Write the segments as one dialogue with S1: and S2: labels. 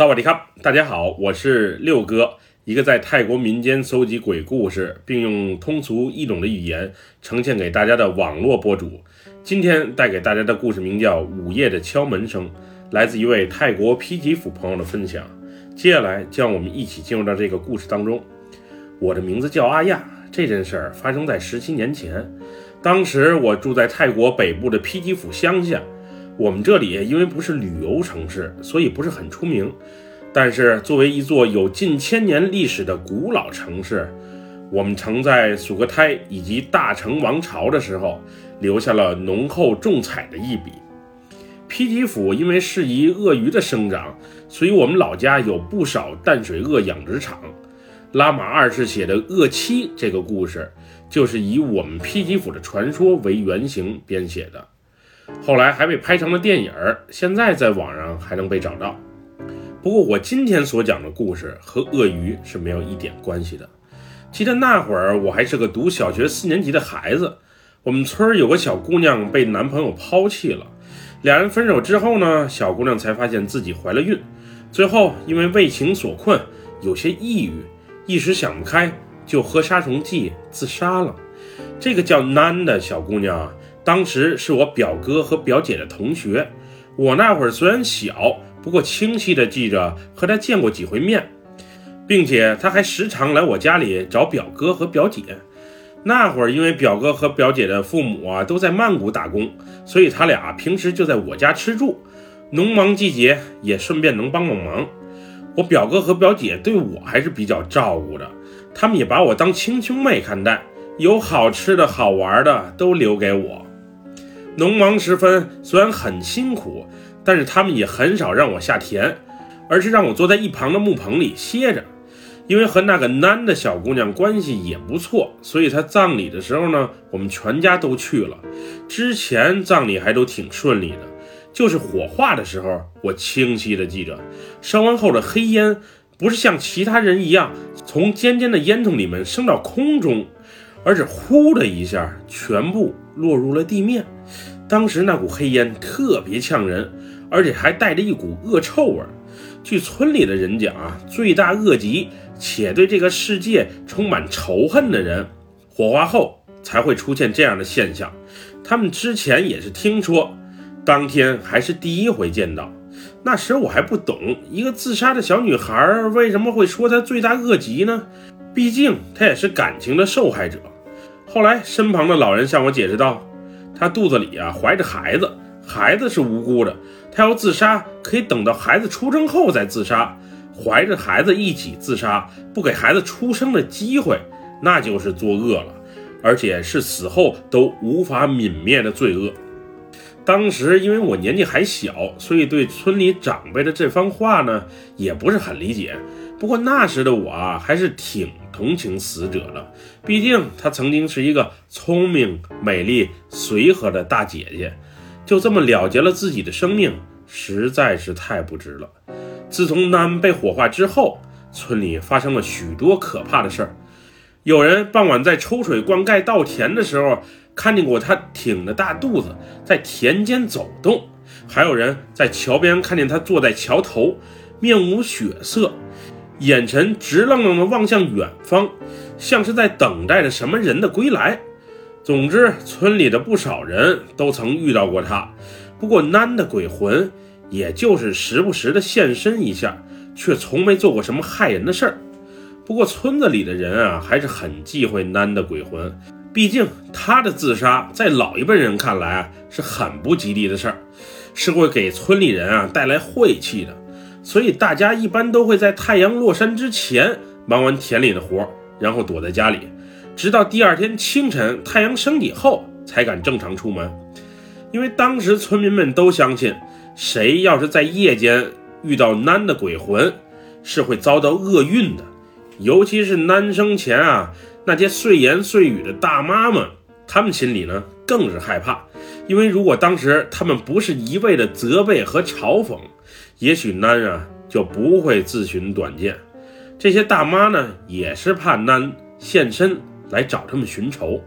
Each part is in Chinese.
S1: 萨瓦迪卡，大家好，我是六哥，一个在泰国民间搜集鬼故事，并用通俗易懂的语言呈现给大家的网络博主。今天带给大家的故事名叫《午夜的敲门声》，来自一位泰国披吉府朋友的分享。接下来，将我们一起进入到这个故事当中。我的名字叫阿亚，这件事儿发生在十七年前，当时我住在泰国北部的披吉府乡下。我们这里因为不是旅游城市，所以不是很出名。但是作为一座有近千年历史的古老城市，我们曾在苏格泰以及大成王朝的时候留下了浓厚重彩的一笔。披吉府因为适宜鳄鱼的生长，所以我们老家有不少淡水鳄养殖场。拉玛二世写的《鳄妻》这个故事，就是以我们披吉府的传说为原型编写的。后来还被拍成了电影，现在在网上还能被找到。不过我今天所讲的故事和鳄鱼是没有一点关系的。记得那会儿我还是个读小学四年级的孩子，我们村有个小姑娘被男朋友抛弃了，两人分手之后呢，小姑娘才发现自己怀了孕，最后因为为情所困，有些抑郁，一时想不开，就喝杀虫剂自杀了。这个叫南的小姑娘。当时是我表哥和表姐的同学，我那会儿虽然小，不过清晰的记着和他见过几回面，并且他还时常来我家里找表哥和表姐。那会儿因为表哥和表姐的父母啊都在曼谷打工，所以他俩平时就在我家吃住，农忙季节也顺便能帮帮忙。我表哥和表姐对我还是比较照顾的，他们也把我当亲兄妹看待，有好吃的好玩的都留给我。农忙时分，虽然很辛苦，但是他们也很少让我下田，而是让我坐在一旁的木棚里歇着。因为和那个男的小姑娘关系也不错，所以她葬礼的时候呢，我们全家都去了。之前葬礼还都挺顺利的，就是火化的时候，我清晰的记着，烧完后的黑烟不是像其他人一样从尖尖的烟囱里面升到空中，而是呼的一下，全部落入了地面。当时那股黑烟特别呛人，而且还带着一股恶臭味。据村里的人讲啊，罪大恶极且对这个世界充满仇恨的人，火化后才会出现这样的现象。他们之前也是听说，当天还是第一回见到。那时我还不懂，一个自杀的小女孩为什么会说她罪大恶极呢？毕竟她也是感情的受害者。后来身旁的老人向我解释道。她肚子里啊怀着孩子，孩子是无辜的。她要自杀，可以等到孩子出生后再自杀。怀着孩子一起自杀，不给孩子出生的机会，那就是作恶了，而且是死后都无法泯灭的罪恶。当时因为我年纪还小，所以对村里长辈的这番话呢，也不是很理解。不过那时的我啊，还是挺同情死者的，毕竟她曾经是一个聪明、美丽、随和的大姐姐，就这么了结了自己的生命，实在是太不值了。自从南被火化之后，村里发生了许多可怕的事儿。有人傍晚在抽水灌溉稻田的时候，看见过她挺着大肚子在田间走动；还有人在桥边看见她坐在桥头，面无血色。眼神直愣愣地望向远方，像是在等待着什么人的归来。总之，村里的不少人都曾遇到过他。不过，南的鬼魂也就是时不时的现身一下，却从没做过什么害人的事儿。不过，村子里的人啊，还是很忌讳南的鬼魂，毕竟他的自杀在老一辈人看来啊，是很不吉利的事儿，是会给村里人啊带来晦气的。所以大家一般都会在太阳落山之前忙完田里的活，然后躲在家里，直到第二天清晨太阳升起后才敢正常出门。因为当时村民们都相信，谁要是在夜间遇到男的鬼魂，是会遭到厄运的。尤其是男生前啊，那些碎言碎语的大妈们，他们心里呢更是害怕。因为如果当时他们不是一味的责备和嘲讽，也许南啊就不会自寻短见。这些大妈呢也是怕南现身来找他们寻仇。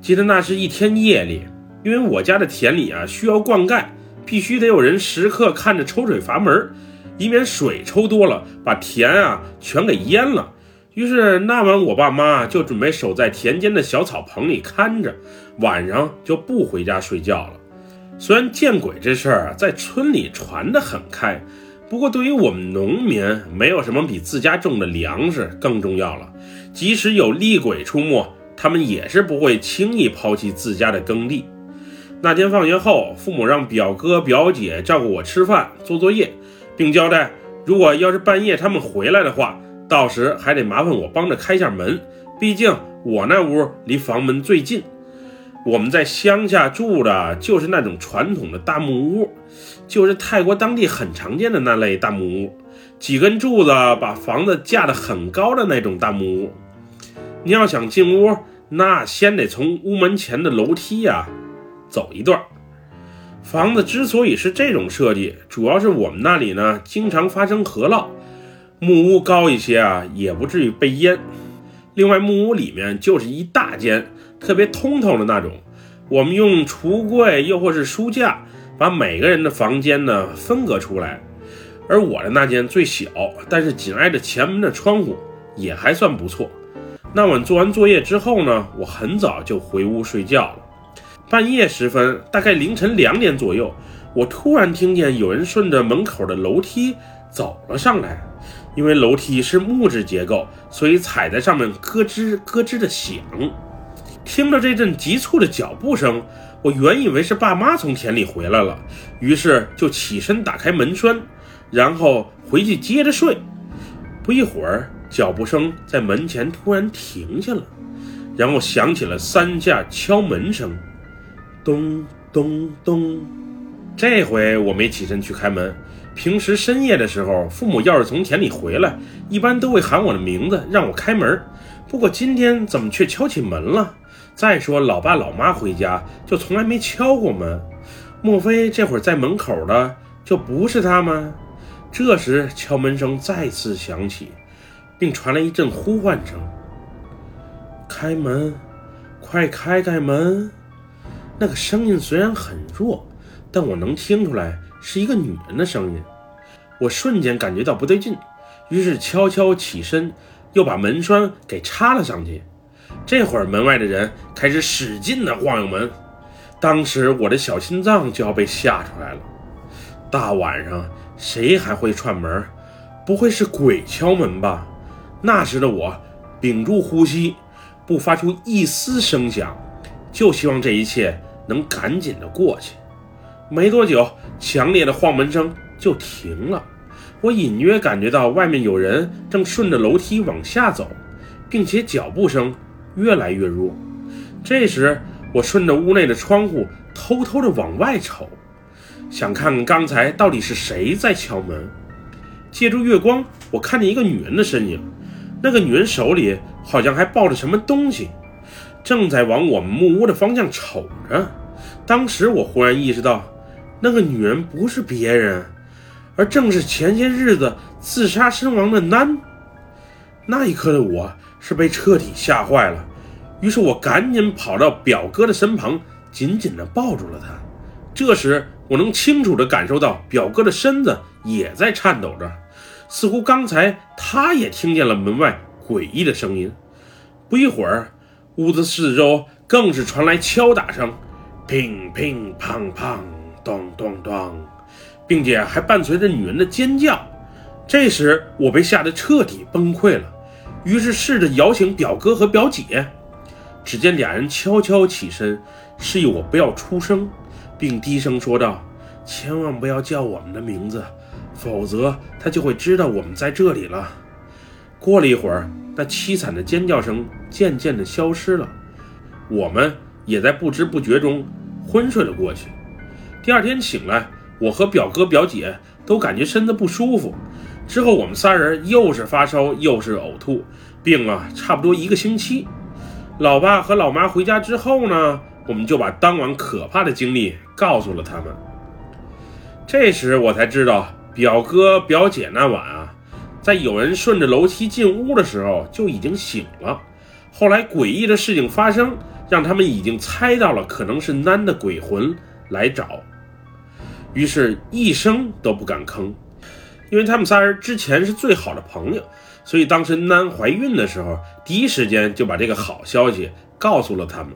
S1: 记得那是一天夜里，因为我家的田里啊需要灌溉，必须得有人时刻看着抽水阀门，以免水抽多了把田啊全给淹了。于是那晚我爸妈就准备守在田间的小草棚里看着，晚上就不回家睡觉了。虽然见鬼这事儿在村里传得很开，不过对于我们农民，没有什么比自家种的粮食更重要了。即使有厉鬼出没，他们也是不会轻易抛弃自家的耕地。那天放学后，父母让表哥表姐照顾我吃饭、做作业，并交代，如果要是半夜他们回来的话，到时还得麻烦我帮着开下门，毕竟我那屋离房门最近。我们在乡下住的就是那种传统的大木屋，就是泰国当地很常见的那类大木屋，几根柱子把房子架得很高的那种大木屋。你要想进屋，那先得从屋门前的楼梯呀走一段。房子之所以是这种设计，主要是我们那里呢经常发生河涝，木屋高一些啊也不至于被淹。另外，木屋里面就是一大间。特别通透的那种，我们用橱柜又或是书架把每个人的房间呢分隔出来，而我的那间最小，但是紧挨着前门的窗户也还算不错。那晚做完作业之后呢，我很早就回屋睡觉了。半夜时分，大概凌晨两点左右，我突然听见有人顺着门口的楼梯走了上来，因为楼梯是木质结构，所以踩在上面咯吱咯吱的响。听着这阵急促的脚步声，我原以为是爸妈从田里回来了，于是就起身打开门栓，然后回去接着睡。不一会儿，脚步声在门前突然停下了，然后响起了三下敲门声，咚咚咚。这回我没起身去开门。平时深夜的时候，父母要是从田里回来，一般都会喊我的名字让我开门。不过今天怎么却敲起门了？再说，老爸老妈回家就从来没敲过门，莫非这会儿在门口的就不是他们？这时敲门声再次响起，并传来一阵呼唤声：“开门，快开开门！”那个声音虽然很弱，但我能听出来是一个女人的声音。我瞬间感觉到不对劲，于是悄悄起身，又把门栓给插了上去。这会儿，门外的人开始使劲地晃悠门，当时我的小心脏就要被吓出来了。大晚上谁还会串门？不会是鬼敲门吧？那时的我屏住呼吸，不发出一丝声响，就希望这一切能赶紧的过去。没多久，强烈的晃门声就停了，我隐约感觉到外面有人正顺着楼梯往下走，并且脚步声。越来越弱。这时，我顺着屋内的窗户偷偷地往外瞅，想看刚才到底是谁在敲门。借助月光，我看见一个女人的身影。那个女人手里好像还抱着什么东西，正在往我们木屋的方向瞅着。当时我忽然意识到，那个女人不是别人，而正是前些日子自杀身亡的南。那一刻的我。是被彻底吓坏了，于是我赶紧跑到表哥的身旁，紧紧地抱住了他。这时，我能清楚地感受到表哥的身子也在颤抖着，似乎刚才他也听见了门外诡异的声音。不一会儿，屋子四周更是传来敲打声，乒乒乓乓，咚咚咚，并且还伴随着女人的尖叫。这时，我被吓得彻底崩溃了。于是试着摇醒表哥和表姐，只见俩人悄悄起身，示意我不要出声，并低声说道：“千万不要叫我们的名字，否则他就会知道我们在这里了。”过了一会儿，那凄惨的尖叫声渐渐地消失了，我们也在不知不觉中昏睡了过去。第二天醒来，我和表哥表姐都感觉身子不舒服。之后，我们仨人又是发烧又是呕吐，病了差不多一个星期。老爸和老妈回家之后呢，我们就把当晚可怕的经历告诉了他们。这时我才知道，表哥表姐那晚啊，在有人顺着楼梯进屋的时候就已经醒了。后来诡异的事情发生，让他们已经猜到了可能是男的鬼魂来找，于是一声都不敢吭。因为他们仨人之前是最好的朋友，所以当时囡怀孕的时候，第一时间就把这个好消息告诉了他们，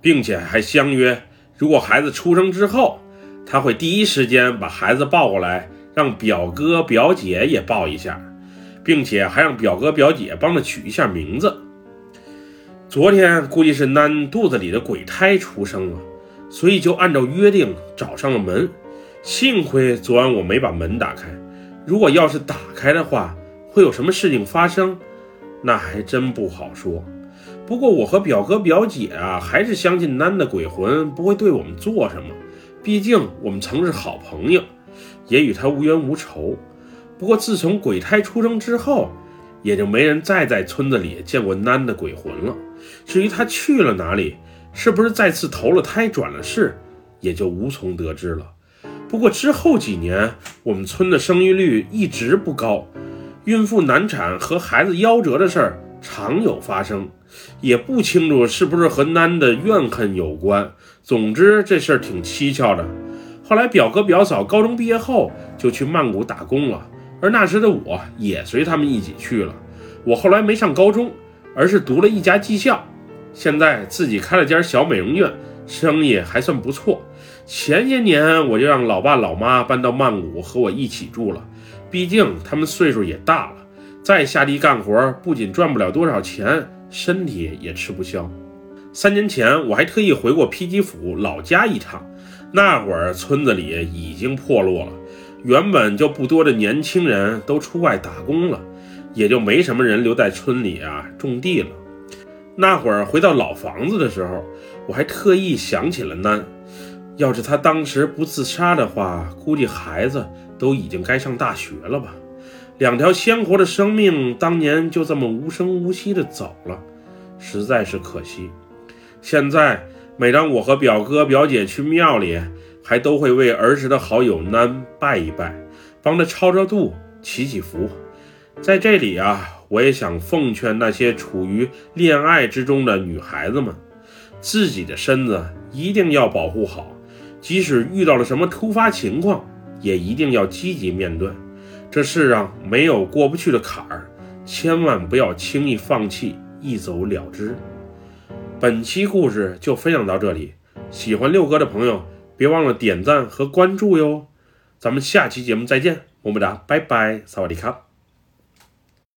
S1: 并且还相约，如果孩子出生之后，他会第一时间把孩子抱过来，让表哥表姐也抱一下，并且还让表哥表姐帮他取一下名字。昨天估计是囡肚子里的鬼胎出生了，所以就按照约定找上了门。幸亏昨晚我没把门打开，如果要是打开的话，会有什么事情发生，那还真不好说。不过我和表哥表姐啊，还是相信囡的鬼魂不会对我们做什么，毕竟我们曾是好朋友，也与他无冤无仇。不过自从鬼胎出生之后，也就没人再在村子里见过囡的鬼魂了。至于他去了哪里，是不是再次投了胎转了世，也就无从得知了。不过之后几年，我们村的生育率一直不高，孕妇难产和孩子夭折的事儿常有发生，也不清楚是不是和囡的怨恨有关。总之这事儿挺蹊跷的。后来表哥表嫂高中毕业后就去曼谷打工了，而那时的我也随他们一起去了。我后来没上高中。而是读了一家技校，现在自己开了家小美容院，生意还算不错。前些年我就让老爸老妈搬到曼谷和我一起住了，毕竟他们岁数也大了，再下地干活不仅赚不了多少钱，身体也吃不消。三年前我还特意回过披吉府老家一趟，那会儿村子里已经破落了，原本就不多的年轻人都出外打工了。也就没什么人留在村里啊种地了。那会儿回到老房子的时候，我还特意想起了囡。要是他当时不自杀的话，估计孩子都已经该上大学了吧。两条鲜活的生命当年就这么无声无息的走了，实在是可惜。现在每当我和表哥表姐去庙里，还都会为儿时的好友囡拜一拜，帮他超超度、祈祈福。在这里啊，我也想奉劝那些处于恋爱之中的女孩子们，自己的身子一定要保护好，即使遇到了什么突发情况，也一定要积极面对。这世上没有过不去的坎儿，千万不要轻易放弃，一走了之。本期故事就分享到这里，喜欢六哥的朋友别忘了点赞和关注哟。咱们下期节目再见，么么哒，拜拜，萨瓦迪卡。